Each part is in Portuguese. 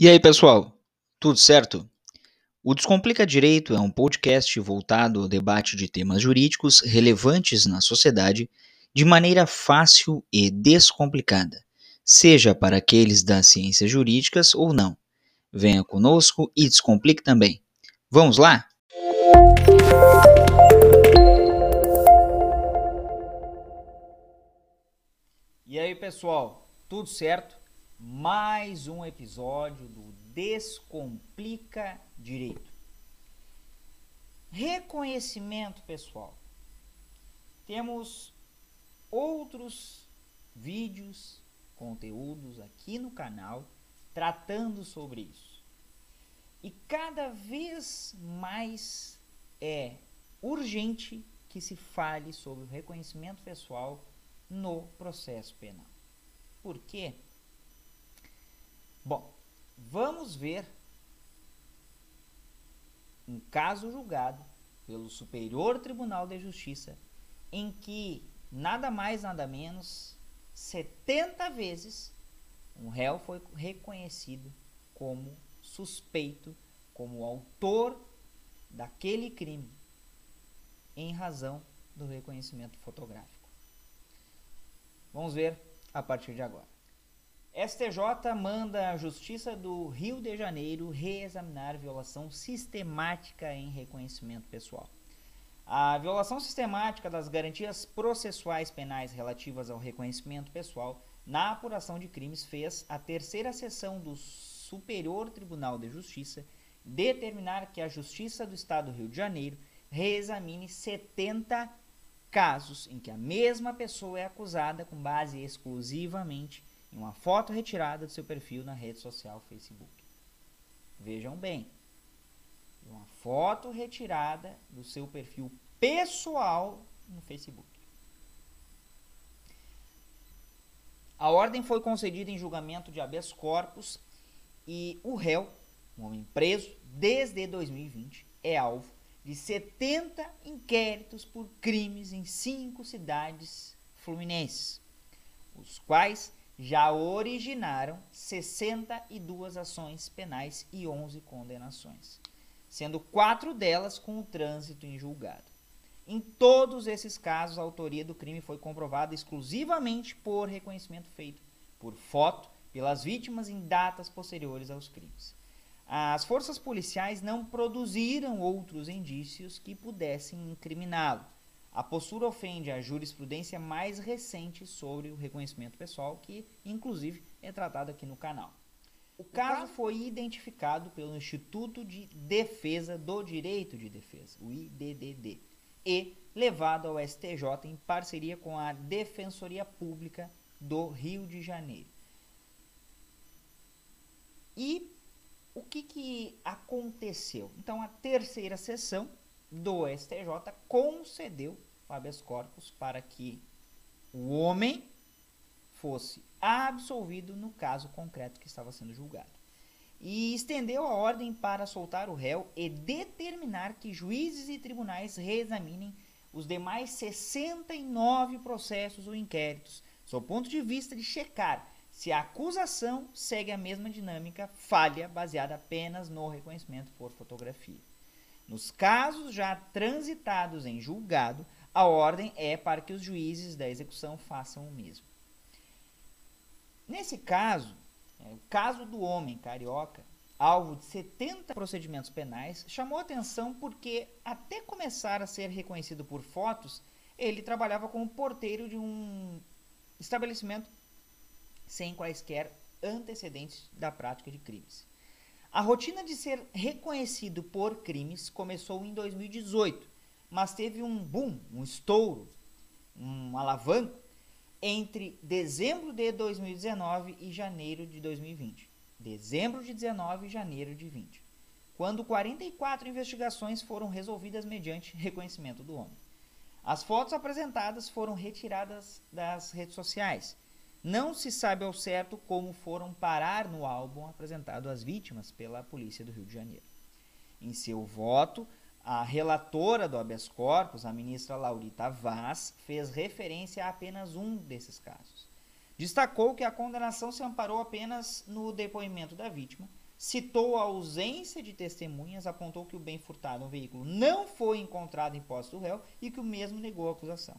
E aí, pessoal? Tudo certo? O Descomplica Direito é um podcast voltado ao debate de temas jurídicos relevantes na sociedade de maneira fácil e descomplicada, seja para aqueles das ciências jurídicas ou não. Venha conosco e descomplique também. Vamos lá? E aí, pessoal? Tudo certo? Mais um episódio do Descomplica Direito. Reconhecimento pessoal. Temos outros vídeos, conteúdos aqui no canal tratando sobre isso. E cada vez mais é urgente que se fale sobre o reconhecimento pessoal no processo penal. Por quê? Bom, vamos ver um caso julgado pelo Superior Tribunal de Justiça em que nada mais nada menos 70 vezes um réu foi reconhecido como suspeito, como autor daquele crime em razão do reconhecimento fotográfico. Vamos ver a partir de agora. STJ manda a Justiça do Rio de Janeiro reexaminar violação sistemática em reconhecimento pessoal. A violação sistemática das garantias processuais penais relativas ao reconhecimento pessoal na apuração de crimes fez a terceira sessão do Superior Tribunal de Justiça determinar que a Justiça do Estado do Rio de Janeiro reexamine 70 casos em que a mesma pessoa é acusada com base exclusivamente em uma foto retirada do seu perfil na rede social Facebook. Vejam bem, uma foto retirada do seu perfil pessoal no Facebook. A ordem foi concedida em julgamento de habeas corpus e o réu, um homem preso desde 2020, é alvo de 70 inquéritos por crimes em cinco cidades fluminenses, os quais já originaram 62 ações penais e 11 condenações, sendo quatro delas com o trânsito em julgado. Em todos esses casos, a autoria do crime foi comprovada exclusivamente por reconhecimento feito por foto pelas vítimas em datas posteriores aos crimes. As forças policiais não produziram outros indícios que pudessem incriminá-lo a postura ofende a jurisprudência mais recente sobre o reconhecimento pessoal, que inclusive é tratado aqui no canal. O caso foi identificado pelo Instituto de Defesa do Direito de Defesa, o IDDD, e levado ao STJ em parceria com a Defensoria Pública do Rio de Janeiro. E o que, que aconteceu? Então, a terceira sessão do STJ concedeu habeas corpus para que o homem fosse absolvido no caso concreto que estava sendo julgado. E estendeu a ordem para soltar o réu e determinar que juízes e tribunais reexaminem os demais 69 processos ou inquéritos, sob o ponto de vista de checar se a acusação segue a mesma dinâmica falha baseada apenas no reconhecimento por fotografia. Nos casos já transitados em julgado, a ordem é para que os juízes da execução façam o mesmo. Nesse caso, é, o caso do homem carioca, alvo de 70 procedimentos penais, chamou atenção porque, até começar a ser reconhecido por fotos, ele trabalhava como porteiro de um estabelecimento sem quaisquer antecedentes da prática de crimes. A rotina de ser reconhecido por crimes começou em 2018 mas teve um boom, um estouro, um alavanco entre dezembro de 2019 e janeiro de 2020. Dezembro de 19 e janeiro de 20. Quando 44 investigações foram resolvidas mediante reconhecimento do homem. As fotos apresentadas foram retiradas das redes sociais. Não se sabe ao certo como foram parar no álbum apresentado às vítimas pela Polícia do Rio de Janeiro. Em seu voto, a relatora do habeas corpus, a ministra Laurita Vaz, fez referência a apenas um desses casos. Destacou que a condenação se amparou apenas no depoimento da vítima, citou a ausência de testemunhas, apontou que o bem furtado no veículo não foi encontrado em posse do réu e que o mesmo negou a acusação.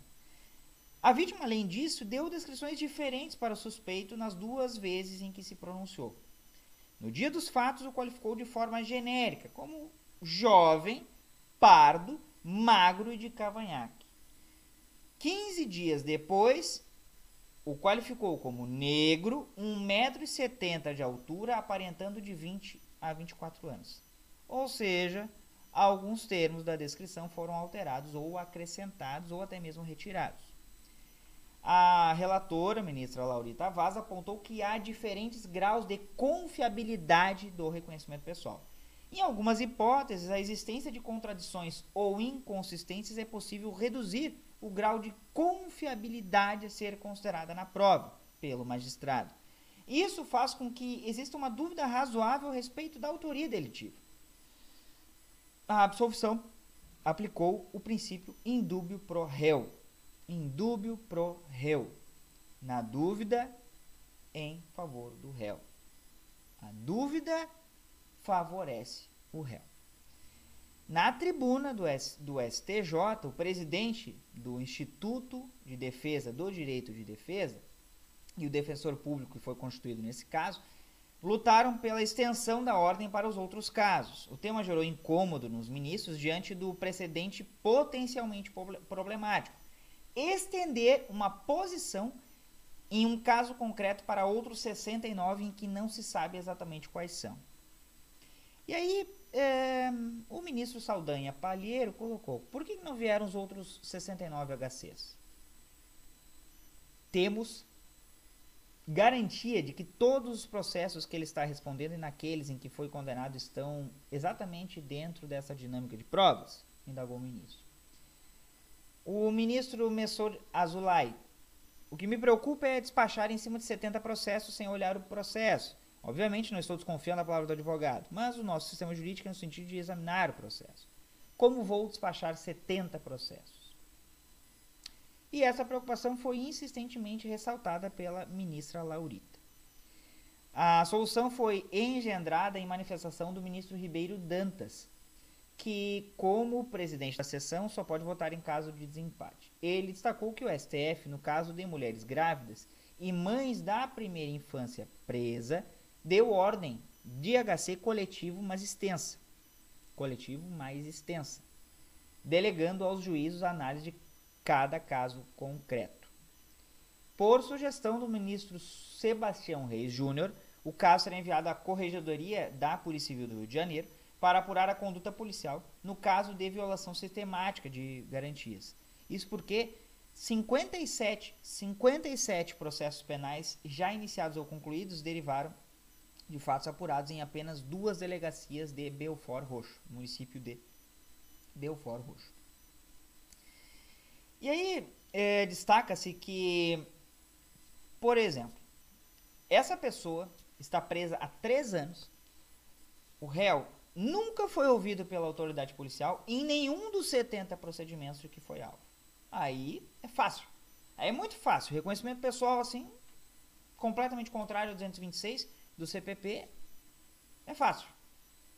A vítima, além disso, deu descrições diferentes para o suspeito nas duas vezes em que se pronunciou. No dia dos fatos, o qualificou de forma genérica, como jovem, pardo, magro e de cavanhaque. 15 dias depois, o qualificou como negro, 1,70m de altura, aparentando de 20 a 24 anos. Ou seja, alguns termos da descrição foram alterados ou acrescentados ou até mesmo retirados. A relatora, ministra Laurita Vaz, apontou que há diferentes graus de confiabilidade do reconhecimento pessoal. Em algumas hipóteses, a existência de contradições ou inconsistências é possível reduzir o grau de confiabilidade a ser considerada na prova pelo magistrado. Isso faz com que exista uma dúvida razoável a respeito da autoria delitiva. A absolvição aplicou o princípio indúbio pro réu. Indúbio pro réu. Na dúvida, em favor do réu. A dúvida favorece o réu. Na tribuna do, STJ, o presidente do Instituto de Defesa do Direito de Defesa e o defensor público que foi constituído nesse caso lutaram pela extensão da ordem para os outros casos. O tema gerou incômodo nos ministros diante do precedente potencialmente problemático. Estender uma posição em um caso concreto para outros 69 em que não se sabe exatamente quais são. E aí, é, o ministro Saldanha Palheiro colocou: por que não vieram os outros 69 HCs? Temos garantia de que todos os processos que ele está respondendo e naqueles em que foi condenado estão exatamente dentro dessa dinâmica de provas? Indagou o ministro. O ministro Messor Azulay. O que me preocupa é despachar em cima de 70 processos sem olhar o processo. Obviamente não estou desconfiando da palavra do advogado, mas o nosso sistema jurídico é no sentido de examinar o processo. Como vou despachar 70 processos? E essa preocupação foi insistentemente ressaltada pela ministra Laurita. A solução foi engendrada em manifestação do ministro Ribeiro Dantas, que, como presidente da sessão, só pode votar em caso de desempate. Ele destacou que o STF, no caso de mulheres grávidas e mães da primeira infância presa, deu ordem de HC coletivo mais extensa, coletivo mais extensa, delegando aos juízos a análise de cada caso concreto. Por sugestão do ministro Sebastião Reis Júnior, o caso será enviado à Corregedoria da Polícia Civil do Rio de Janeiro para apurar a conduta policial no caso de violação sistemática de garantias. Isso porque 57, 57 processos penais já iniciados ou concluídos derivaram de fatos apurados em apenas duas delegacias de Belfort Roxo, município de Belfort Roxo. E aí é, destaca-se que, por exemplo, essa pessoa está presa há três anos, o réu nunca foi ouvido pela autoridade policial em nenhum dos 70 procedimentos de que foi alvo. Aí é fácil. Aí é muito fácil. Reconhecimento pessoal, assim, completamente contrário ao 226, do CPP é fácil.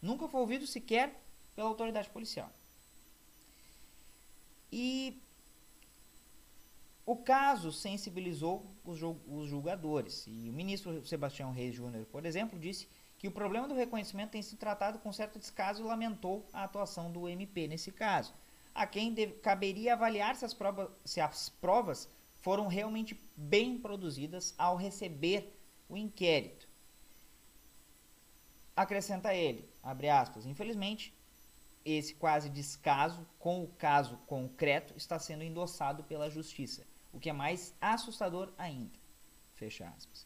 Nunca foi ouvido sequer pela autoridade policial. E o caso sensibilizou os, julgadores. E o ministro Sebastião Reis Júnior, por exemplo, disse que o problema do reconhecimento tem sido tratado com certo descaso e lamentou a atuação do MP nesse caso. A quem deve, caberia avaliar se as, provas, se as provas foram realmente bem produzidas ao receber o inquérito. Acrescenta ele, abre aspas, infelizmente, esse quase descaso com o caso concreto está sendo endossado pela justiça, o que é mais assustador ainda. Fecha aspas.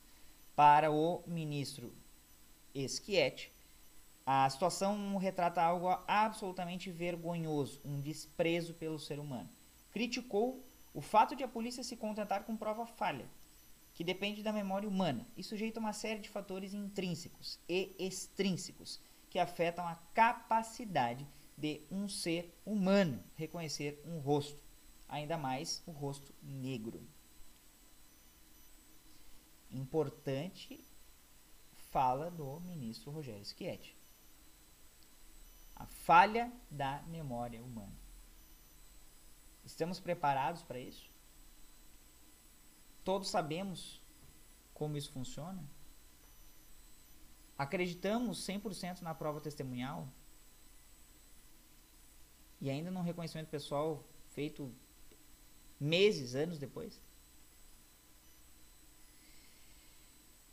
Para o ministro Schietti, a situação retrata algo absolutamente vergonhoso, um desprezo pelo ser humano. Criticou o fato de a polícia se contentar com prova falha, que depende da memória humana e sujeito a uma série de fatores intrínsecos e extrínsecos que afetam a capacidade de um ser humano reconhecer um rosto, ainda mais o rosto negro. Importante fala do ministro Rogério Schietti. A falha da memória humana. Estamos preparados para isso? Todos sabemos como isso funciona? Acreditamos 100% na prova testemunhal? E ainda num reconhecimento pessoal feito meses, anos depois?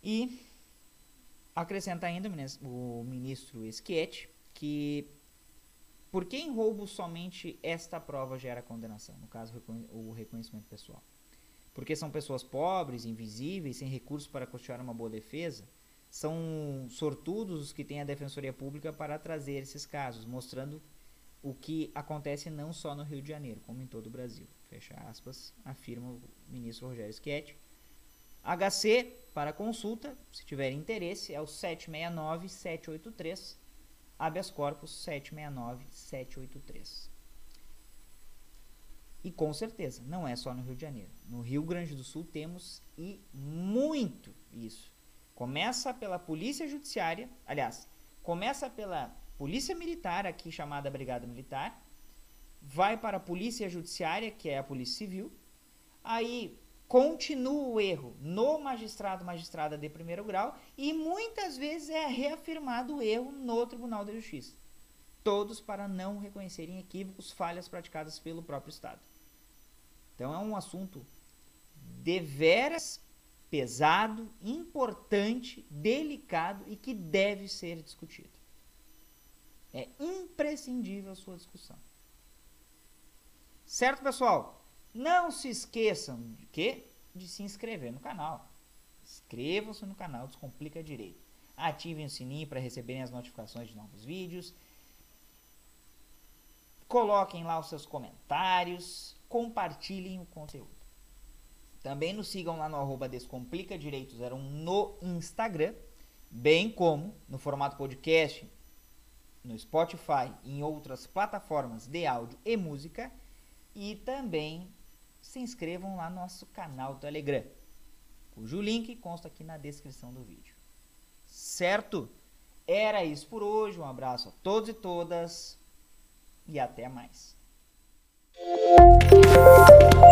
E acrescenta ainda o ministro Schietti que por que em roubo somente esta prova gera condenação? No caso, o reconhecimento pessoal. Porque são pessoas pobres, invisíveis, sem recursos para custear uma boa defesa. São sortudos os que têm a Defensoria Pública para trazer esses casos, mostrando o que acontece não só no Rio de Janeiro, como em todo o Brasil. Fecha aspas, afirma o ministro Rogério Schietti. HC, para consulta, se tiver interesse, é o 769-783, habeas corpus 769-783. E com certeza, não é só no Rio de Janeiro. No Rio Grande do Sul temos e muito isso. Começa pela Polícia Judiciária, aliás, começa pela Polícia Militar, aqui chamada Brigada Militar, vai para a Polícia Judiciária, que é a Polícia Civil, aí continua o erro no magistrado, magistrada de primeiro grau, e muitas vezes é reafirmado o erro no Tribunal de Justiça. Todos para não reconhecerem equívocos, falhas praticadas pelo próprio Estado. Então é um assunto deveras pesado, importante, delicado e que deve ser discutido. É imprescindível a sua discussão. Certo, pessoal? Não se esqueçam de quê? De se inscrever no canal. Inscrevam-se no canal Descomplica Direito. Ativem o sininho para receberem as notificações de novos vídeos. Coloquem lá os seus comentários compartilhem o conteúdo. Também nos sigam lá no arroba Descomplica Direito 01 no Instagram, bem como no formato podcast, no Spotify e em outras plataformas de áudio e música. E também se inscrevam lá no nosso canal Telegram, cujo link consta aqui na descrição do vídeo. Certo? Era isso por hoje. Um abraço a todos e todas e até mais. Música